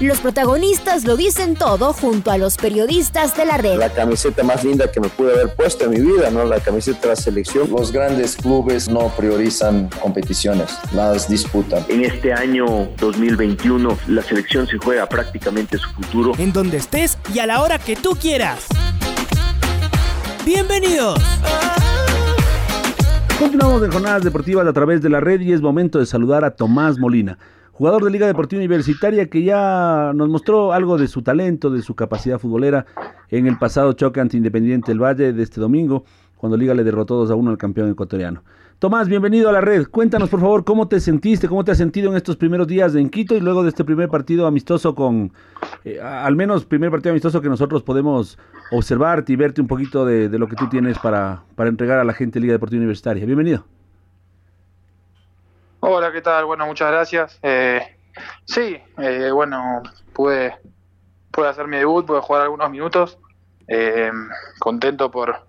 Los protagonistas lo dicen todo junto a los periodistas de la red. La camiseta más linda que me pude haber puesto en mi vida, ¿no? La camiseta de la selección. Los grandes clubes no priorizan competiciones, las disputan. En este año 2021 la selección se juega prácticamente su futuro. En donde estés y a la hora que tú quieras. Bienvenidos. Continuamos en jornadas deportivas a través de la red y es momento de saludar a Tomás Molina jugador de Liga Deportiva Universitaria que ya nos mostró algo de su talento, de su capacidad futbolera en el pasado choque ante Independiente del Valle de este domingo, cuando Liga le derrotó 2 a 1 al campeón ecuatoriano. Tomás, bienvenido a la red. Cuéntanos, por favor, cómo te sentiste, cómo te has sentido en estos primeros días en Quito y luego de este primer partido amistoso con, eh, al menos primer partido amistoso que nosotros podemos observarte y verte un poquito de, lo que tú tienes para, para entregar a la gente de Liga Deportiva Universitaria. Bienvenido. Hola, ¿qué tal? Bueno, muchas gracias. Eh, sí, eh, bueno, pude, pude hacer mi debut, pude jugar algunos minutos. Eh, contento por,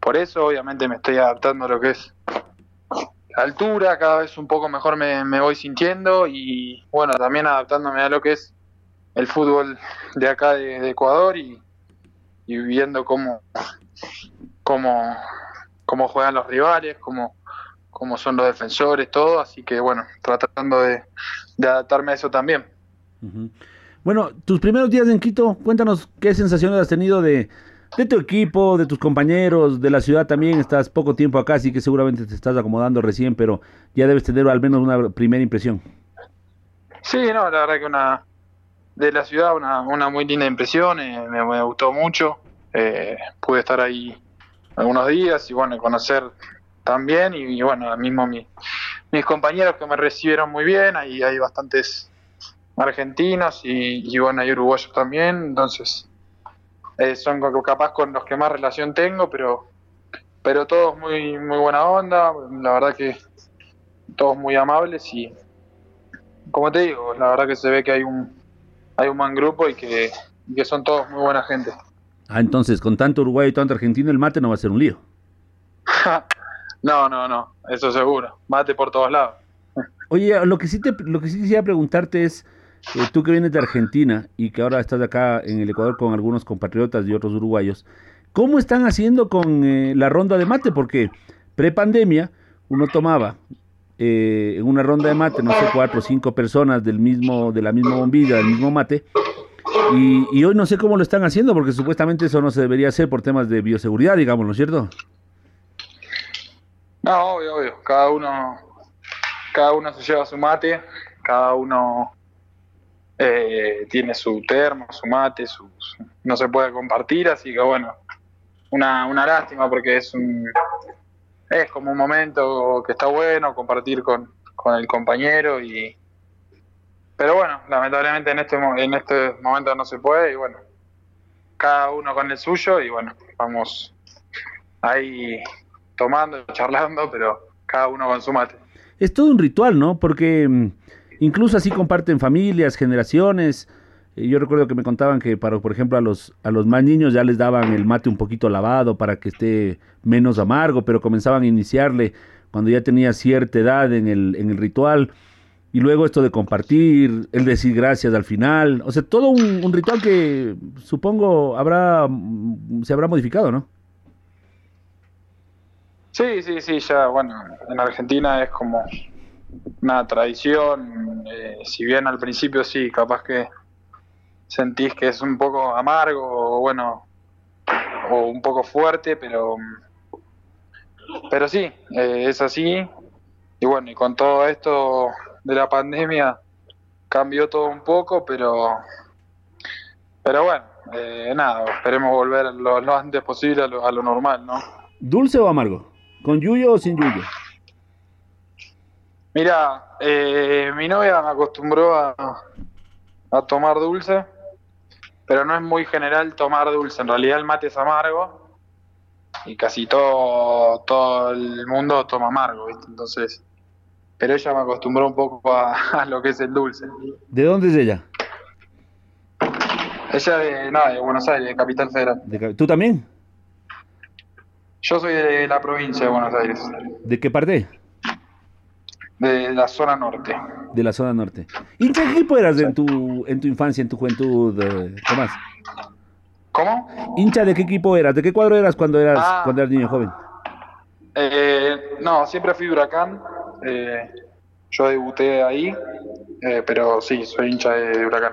por eso, obviamente me estoy adaptando a lo que es la altura, cada vez un poco mejor me, voy sintiendo y bueno, también adaptándome a lo que es el fútbol de acá de, Ecuador y, y, viendo cómo, cómo, cómo juegan los rivales, cómo como son los defensores, todo, así que bueno, tratando de, adaptarme a eso también. Bueno, tus primeros días en Quito, cuéntanos qué sensaciones has tenido de, de tu equipo, de tus compañeros, de la ciudad también, estás poco tiempo acá, así que seguramente te estás acomodando recién, pero ya debes tener al menos una primera impresión. Sí, no, la verdad que una de la ciudad una, una muy linda impresión, eh, me, gustó mucho, eh, pude estar ahí algunos días y bueno, conocer también y, bueno, mismo mis compañeros que me recibieron muy bien, ahí hay bastantes argentinos y, bueno, hay uruguayos también, entonces eh, son capaz con los que más relación tengo, pero pero todos muy muy buena onda, la verdad que todos muy amables y como te digo, la verdad que se ve que hay un hay un buen grupo y que, y que son todos muy buena gente. Ah, entonces con tanto uruguayo y tanto argentino el mate no va a ser un lío. No, no, no, eso seguro. Mate por todos lados. Oye, lo que sí te, lo que sí quisiera preguntarte es, eh, tú que vienes de Argentina y que ahora estás acá en el Ecuador con algunos compatriotas y otros uruguayos, ¿cómo están haciendo con eh, la ronda de mate? Porque pre-pandemia uno tomaba eh, en una ronda de mate, no sé, cuatro o cinco personas del mismo, de la misma bombilla, del mismo mate, y, y hoy no sé cómo lo están haciendo, porque supuestamente eso no se debería hacer por temas de bioseguridad, digamos, ¿no es cierto? No, obvio, obvio. Cada uno, cada uno se lleva su mate, cada uno eh, tiene su termo, su mate, no se puede compartir, así que bueno, una, una lástima porque es un es como un momento que está bueno compartir con, con el compañero y pero bueno, lamentablemente en este en este momento no se puede y bueno, cada uno con el suyo y bueno, vamos ahí tomando, charlando, pero cada uno con su mate. Es todo un ritual, ¿no? Porque mm, incluso así comparten familias, generaciones. Eh, yo recuerdo que me contaban que, para, por ejemplo, a los, a los más niños ya les daban el mate un poquito lavado para que esté menos amargo, pero comenzaban a iniciarle cuando ya tenía cierta edad en el, en el ritual. Y luego esto de compartir, el decir gracias al final. O sea, todo un, un ritual que supongo habrá se habrá modificado, ¿no? Sí, sí, sí, ya, bueno, en Argentina es como una tradición, eh, si bien al principio sí, capaz que sentís que es un poco amargo o bueno, o un poco fuerte, pero pero sí, eh, es así. Y bueno, y con todo esto de la pandemia cambió todo un poco, pero pero bueno, eh, nada, esperemos volver lo, antes posible a lo, a lo normal, ¿no? ¿Dulce o amargo? ¿Con yuyo o sin yuyo? Mira, eh, mi novia me acostumbró a, a, tomar dulce, pero no es muy general tomar dulce. En realidad el mate es amargo, y casi todo, todo el mundo toma amargo, ¿viste? Entonces, pero ella me acostumbró un poco a, lo que es el dulce. ¿De dónde es ella? Ella de, no, de Buenos Aires, de Capital Federal. ¿Tú también? Yo soy de la provincia de Buenos Aires. ¿De qué parte? De la zona norte. De la zona norte. ¿Y qué equipo eras en tu, en tu infancia, en tu juventud, eh, Tomás? ¿Cómo? ¿Hincha de qué equipo eras? ¿De qué cuadro eras cuando eras, Ah. cuando eras niño joven? Eh, no, siempre fui huracán. Eh, yo debuté ahí, eh, pero sí, soy hincha de huracán.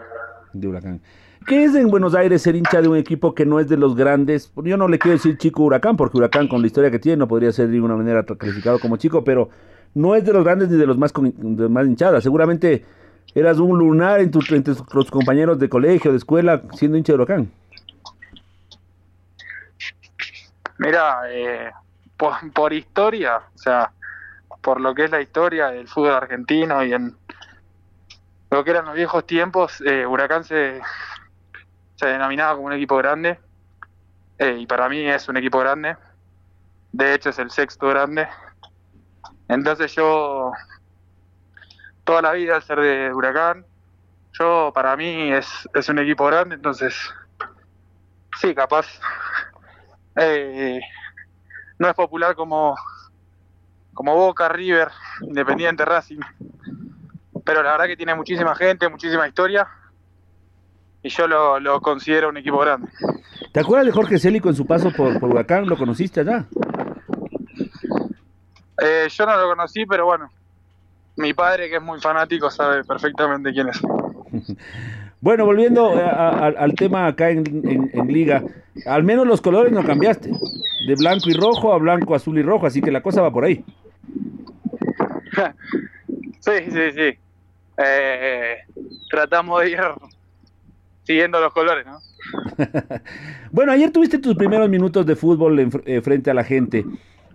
De Huracán. ¿Qué es en Buenos Aires ser hincha de un equipo que no es de los grandes? Yo no le quiero decir chico Huracán, porque Huracán con la historia que tiene no podría ser de ninguna manera calificado como chico, pero no es de los grandes ni de los más, más hinchadas. Seguramente eras un lunar en tu- entre tus compañeros de colegio, de escuela, siendo hincha de Huracán. Mira, eh, por, por historia, o sea, por lo que es la historia del fútbol argentino y en lo que eran los viejos tiempos, eh, Huracán se, se denominaba como un equipo grande eh, y para mí es un equipo grande. De hecho, es el sexto grande. Entonces yo, toda la vida al ser de Huracán, yo para mí es, es un equipo grande, entonces sí, capaz eh, no es popular como, como Boca, River, Independiente, Racing. Pero la verdad que tiene muchísima gente, muchísima historia. Y yo lo, lo considero un equipo grande. ¿Te acuerdas de Jorge Célico en su paso por, por Huracán? ¿Lo conociste allá? Eh, yo no lo conocí, pero bueno, mi padre, que es muy fanático, sabe perfectamente quién es. Bueno, volviendo a- a- al tema acá en, en- en Liga, al menos los colores no cambiaste. De blanco y rojo a blanco, azul y rojo, así que la cosa va por ahí. Sí, sí, sí. Eh, tratamos de ir siguiendo los colores, ¿no? Bueno, ayer tuviste tus primeros minutos de fútbol en eh, frente a la gente.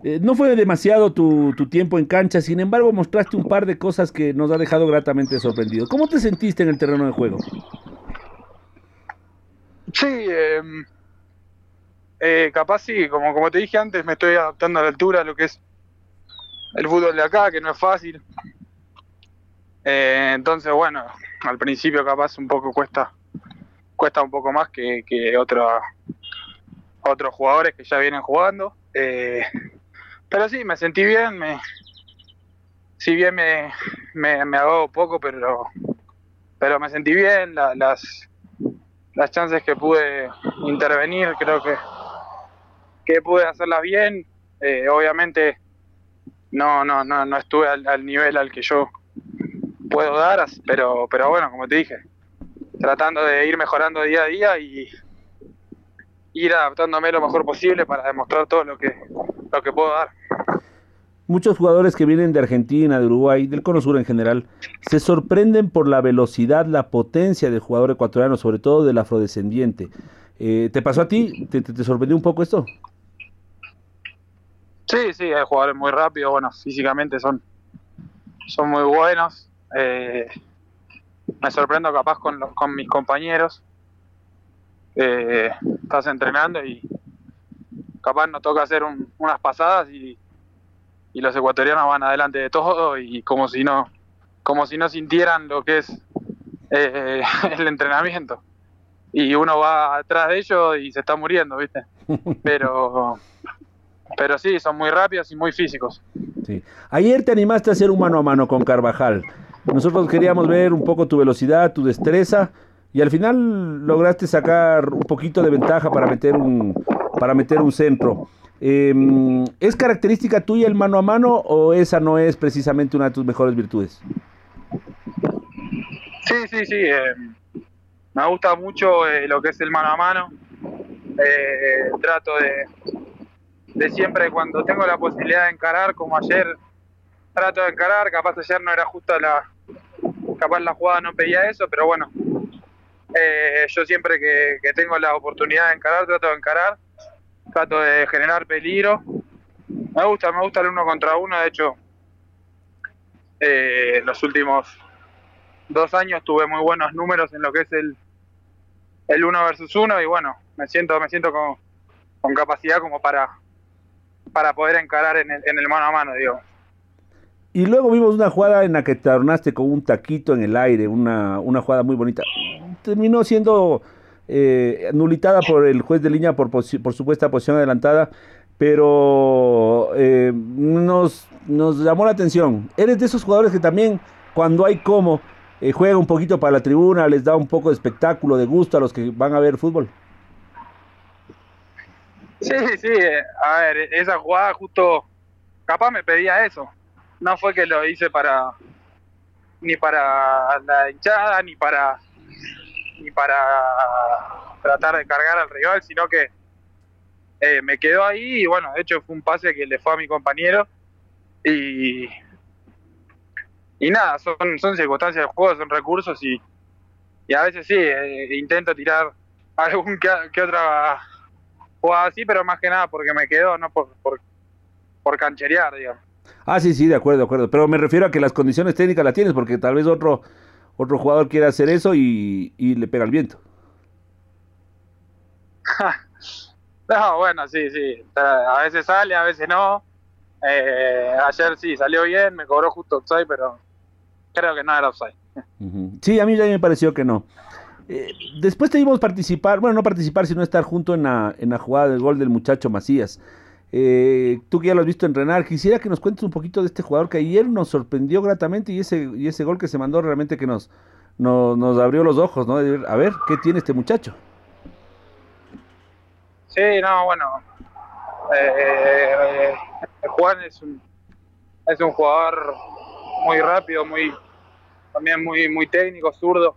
Eh, no fue demasiado tu, tu tiempo en cancha, sin embargo mostraste un par de cosas que nos ha dejado gratamente sorprendidos. ¿Cómo te sentiste en el terreno de juego? Sí, eh, eh, capaz sí, como, como te dije antes, me estoy adaptando a la altura a lo que es el fútbol de acá, que no es fácil. Eh, entonces, bueno, al principio capaz un poco cuesta cuesta un poco más que, que otra- otros jugadores que ya vienen jugando. Eh, pero sí, me sentí bien, me, si bien me, me, me hago poco, pero, pero me sentí bien, la- las, las chances que pude intervenir, creo que, que pude hacerlas bien. Eh, obviamente no, no, no, no estuve al, al nivel al que yo puedo dar, pero, pero bueno, como te dije, tratando de ir mejorando día a día y ir adaptándome lo mejor posible para demostrar todo lo que, lo que puedo dar. Muchos jugadores que vienen de Argentina, de Uruguay, del Cono Sur en general, se sorprenden por la velocidad, la potencia del jugador ecuatoriano, sobre todo del afrodescendiente. Eh, ¿Te pasó a ti? ¿Te, te- te sorprendió un poco esto? Sí, sí, hay jugadores muy rápidos, bueno, físicamente son, son muy buenos. Eh, me sorprendo capaz con, los, con mis compañeros. Eh, estás entrenando y capaz nos toca hacer un- unas pasadas y, y los ecuatorianos van adelante de todo y como si no, como si no sintieran lo que es eh, el entrenamiento. Y uno va atrás de ellos y se está muriendo, ¿viste? Pero, pero sí, son muy rápidos y muy físicos. Sí. Ayer te animaste a hacer un mano a mano con Carvajal. Nosotros queríamos ver un poco tu velocidad, tu destreza, y al final lograste sacar un poquito de ventaja para meter un, para meter un centro. Eh, ¿Es característica tuya el mano a mano o esa no es precisamente una de tus mejores virtudes? Sí, sí, sí. eh, me gusta mucho eh, lo que es el mano a mano. Eh, trato de, de siempre cuando tengo la posibilidad de encarar, como ayer, trato de encarar. Capaz ayer no era justa la, capaz la jugada no pedía eso, pero bueno, eh, yo siempre que, que tengo la oportunidad de encarar, trato de encarar, trato de generar peligro. Me gusta, me gusta el uno contra uno, de hecho, eh, los últimos dos años tuve muy buenos números en lo que es el, el uno versus uno y bueno, me siento, me siento con, con capacidad como para, para poder encarar en el, en el mano a mano, digo. Y luego vimos una jugada en la que te adornaste con un taquito en el aire, una, una jugada muy bonita. Terminó siendo eh, nulitada por el juez de línea por, por supuesta posición adelantada, pero eh, nos, nos llamó la atención. Eres de esos jugadores que también, cuando hay como, eh, juega un poquito para la tribuna, les da un poco de espectáculo, de gusto a los que van a ver fútbol. Sí, sí, a ver, esa jugada justo, capaz me pedía eso no fue que lo hice para ni para la hinchada ni para ni para tratar de cargar al rival sino que eh, me quedó ahí y bueno de hecho fue un pase que le fue a mi compañero y y nada son son circunstancias del juego son recursos y, y a veces sí eh, intento tirar algún que, otra jugada así pero más que nada porque me quedó no por por, por cancherear digamos Ah, sí, sí, de acuerdo, de acuerdo. Pero me refiero a que las condiciones técnicas las tienes, porque tal vez otro, otro jugador quiere hacer eso y, le pega el viento. no, bueno, sí, sí. A veces sale, a veces no. Eh, ayer sí, salió bien, me cobró justo offside, pero creo que no era offside. Sí, a mí ya me pareció que no. Eh, después te vimos participar, bueno, no participar, sino estar junto en la, en la jugada del gol del muchacho Macías. Eh, tú que ya lo has visto entrenar, quisiera que nos cuentes un poquito de este jugador que ayer nos sorprendió gratamente y ese, y ese gol que se mandó realmente que nos, nos, abrió los ojos, ¿no? A ver, ¿qué tiene este muchacho? Sí, no, bueno. Eh, Juan es un, es un jugador muy rápido, muy también muy, muy técnico, zurdo.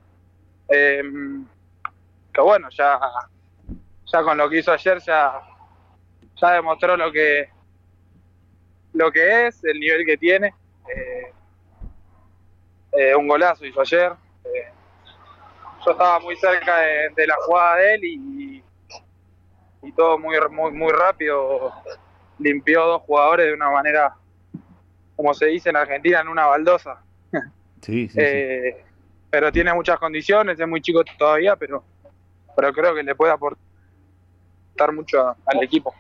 Eh, que bueno, ya, ya con lo que hizo ayer ya ya demostró lo que lo que es, el nivel que tiene. Eh, eh, un golazo hizo ayer. Eh, yo estaba muy cerca de, la jugada de él y, y, todo muy, muy, muy rápido. Limpió dos jugadores de una manera, como se dice en Argentina, en una baldosa. Sí, sí, Pero tiene muchas condiciones, es muy chico todavía, pero, pero creo que le puede aportar mucho al equipo.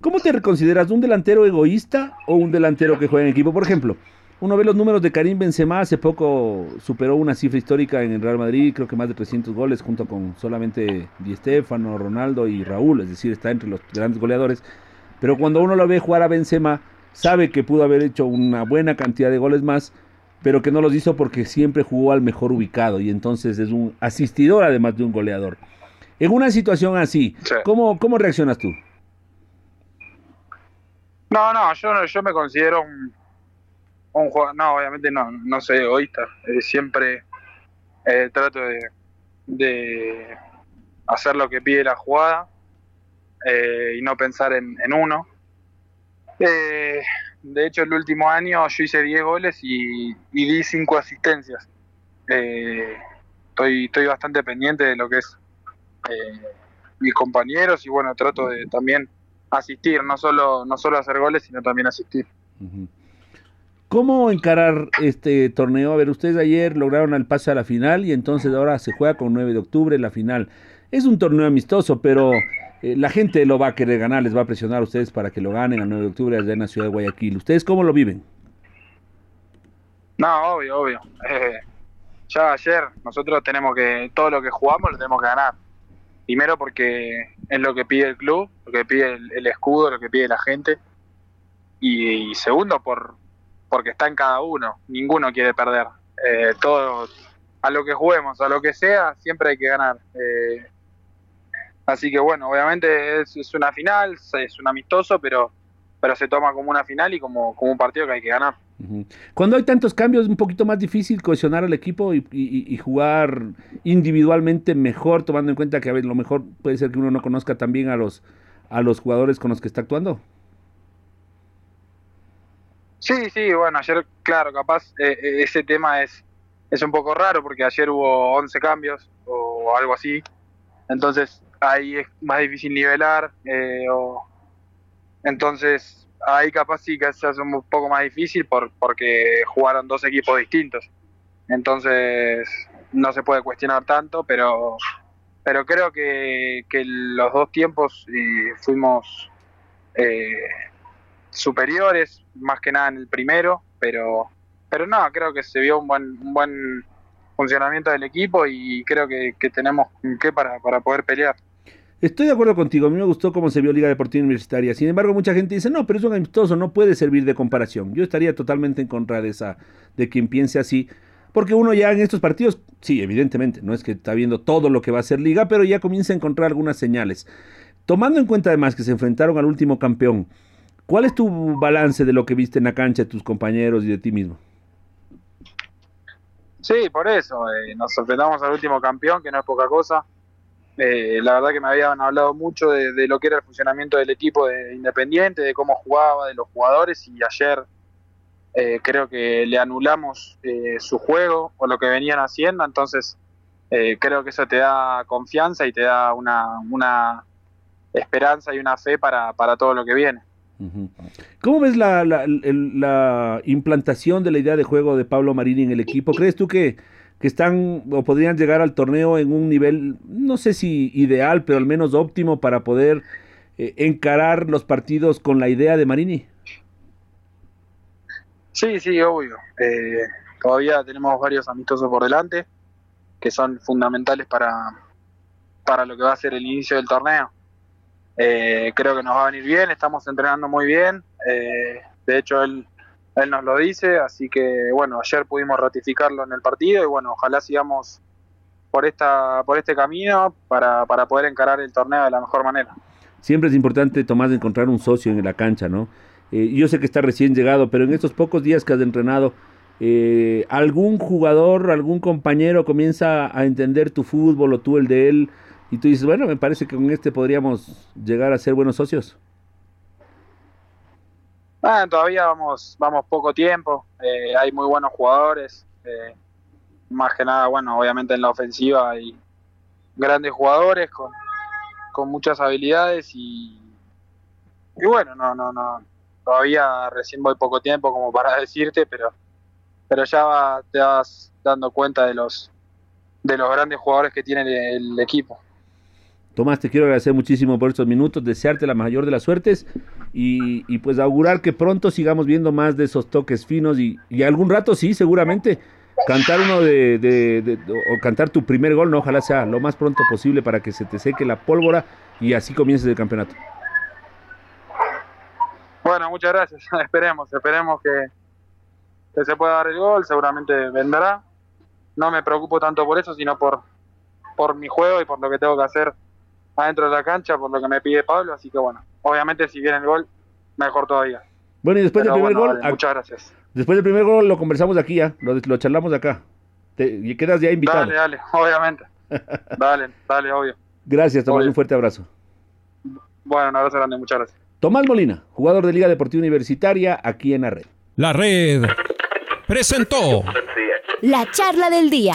¿Cómo te consideras un delantero egoísta o un delantero que juega en equipo? Por ejemplo, uno ve los números de Karim Benzema, hace poco superó una cifra histórica en el Real Madrid, creo que más de 300 goles junto con solamente Di Stefano, Ronaldo y Raúl, es decir, está entre los grandes goleadores. Pero cuando uno lo ve jugar a Benzema, sabe que pudo haber hecho una buena cantidad de goles más, pero que no los hizo porque siempre jugó al mejor ubicado y entonces es un asistidor además de un goleador. En una situación así, ¿cómo, ¿cómo reaccionas tú? No, no, yo, yo me considero un, un jugador, no, obviamente no, no soy egoísta, eh, siempre eh, trato de, de, hacer lo que pide la jugada eh, y no pensar en, uno. de hecho, el último año yo hice 10 goles y, y di 5 asistencias. estoy, estoy bastante pendiente de lo que es eh, mis compañeros y bueno, trato de también asistir, no solo, no solo hacer goles, sino también asistir. ¿Cómo encarar este torneo? A ver, ustedes ayer lograron el pase a la final y entonces ahora se juega con 9 de octubre la final. Es un torneo amistoso, pero eh, la gente lo va a querer ganar, les va a presionar a ustedes para que lo ganen el 9 de octubre allá en la ciudad de Guayaquil. ¿Ustedes cómo lo viven? No, obvio, obvio. Eh, ya ayer nosotros tenemos que, todo lo que jugamos lo tenemos que ganar. Primero porque es lo que pide el club, lo que pide el, escudo, lo que pide la gente. Y, segundo, por porque está en cada uno. Ninguno quiere perder. Eh, todo, a lo que juguemos, a lo que sea, siempre hay que ganar. Eh, así que bueno, obviamente es, es, una final, es un amistoso, pero, pero se toma como una final y como, como un partido que hay que ganar. Cuando hay tantos cambios es un poquito más difícil cohesionar al equipo y, jugar individualmente mejor, tomando en cuenta que a veces lo mejor puede ser que uno no conozca también a los, a los jugadores con los que está actuando. Sí, sí, bueno, ayer, claro, capaz eh, eh, ese tema es, es un poco raro porque ayer hubo 11 cambios o algo así, entonces ahí es más difícil nivelar, eh, o, entonces ahí capaz sí que se hace un poco más difícil por, porque jugaron dos equipos distintos. Entonces no se puede cuestionar tanto, pero, pero creo que, que los dos tiempos eh, fuimos eh, superiores, más que nada en el primero, pero, pero no, creo que se vio un buen, un buen funcionamiento del equipo y creo que, que tenemos que para, para poder pelear. Estoy de acuerdo contigo, a mí me gustó cómo se vio Liga Deportiva Universitaria. Sin embargo, mucha gente dice, no, pero es un amistoso, no puede servir de comparación. Yo estaría totalmente en contra de esa, de quien piense así. Porque uno ya en estos partidos, sí, evidentemente, no es que está viendo todo lo que va a ser liga, pero ya comienza a encontrar algunas señales. Tomando en cuenta además que se enfrentaron al último campeón, ¿cuál es tu balance de lo que viste en la cancha de tus compañeros y de ti mismo? Sí, por eso, eh, nos enfrentamos al último campeón, que no es poca cosa. Eh, la verdad que me habían hablado mucho de, lo que era el funcionamiento del equipo de Independiente, de cómo jugaba, de los jugadores y ayer eh, creo que le anulamos eh, su juego o lo que venían haciendo, entonces creo que eso te da confianza y te da una, una esperanza y una fe para, para todo lo que viene. ¿Cómo ves la, la, la, implantación de la idea de juego de Pablo Marini en el equipo? ¿Crees tú que que están o podrían llegar al torneo en un nivel, no sé si ideal, pero al menos óptimo para poder eh, encarar los partidos con la idea de Marini? Sí, sí, obvio. Eh, todavía tenemos varios amistosos por delante que son fundamentales para, para lo que va a ser el inicio del torneo. Eh, creo que nos va a venir bien, estamos entrenando muy bien. de hecho, él él nos lo dice, así que bueno, ayer pudimos ratificarlo en el partido y bueno, ojalá sigamos por esta por este camino para, para poder encarar el torneo de la mejor manera. Siempre es importante, Tomás, encontrar un socio en la cancha, ¿no? Eh, yo sé que está recién llegado, pero en estos pocos días que has entrenado, eh, ¿algún jugador, algún compañero comienza a entender tu fútbol o tú el de él? Y tú dices, bueno, me parece que con este podríamos llegar a ser buenos socios. Ah, todavía vamos, vamos poco tiempo, eh, hay muy buenos jugadores, eh, más que nada, bueno, obviamente en la ofensiva hay grandes jugadores con, con muchas habilidades y, y bueno, no, no, no, todavía recién voy poco tiempo como para decirte, pero, pero ya te vas dando cuenta de los, de los grandes jugadores que tiene el equipo. Tomás, te quiero agradecer muchísimo por estos minutos, desearte la mayor de las suertes y, pues augurar que pronto sigamos viendo más de esos toques finos y, algún rato sí, seguramente, cantar uno de, o cantar tu primer gol, no, ojalá sea lo más pronto posible para que se te seque la pólvora y así comiences el campeonato. Bueno, muchas gracias, esperemos, esperemos que, que se pueda dar el gol, seguramente vendrá. No me preocupo tanto por eso, sino por, por mi juego y por lo que tengo que hacer adentro de la cancha por lo que me pide Pablo, así que bueno, obviamente si viene el gol, mejor todavía. Bueno, y después del primer gol, muchas gracias. Después del primer gol lo conversamos aquí ya, lo, charlamos de acá. y quedas ya invitado. Dale, dale, obviamente. dale, dale, obvio. Gracias, Tomás, un fuerte abrazo. Bueno, un abrazo grande, muchas gracias. Tomás Molina, jugador de Liga Deportiva Universitaria, aquí en la red. La red presentó la charla del día.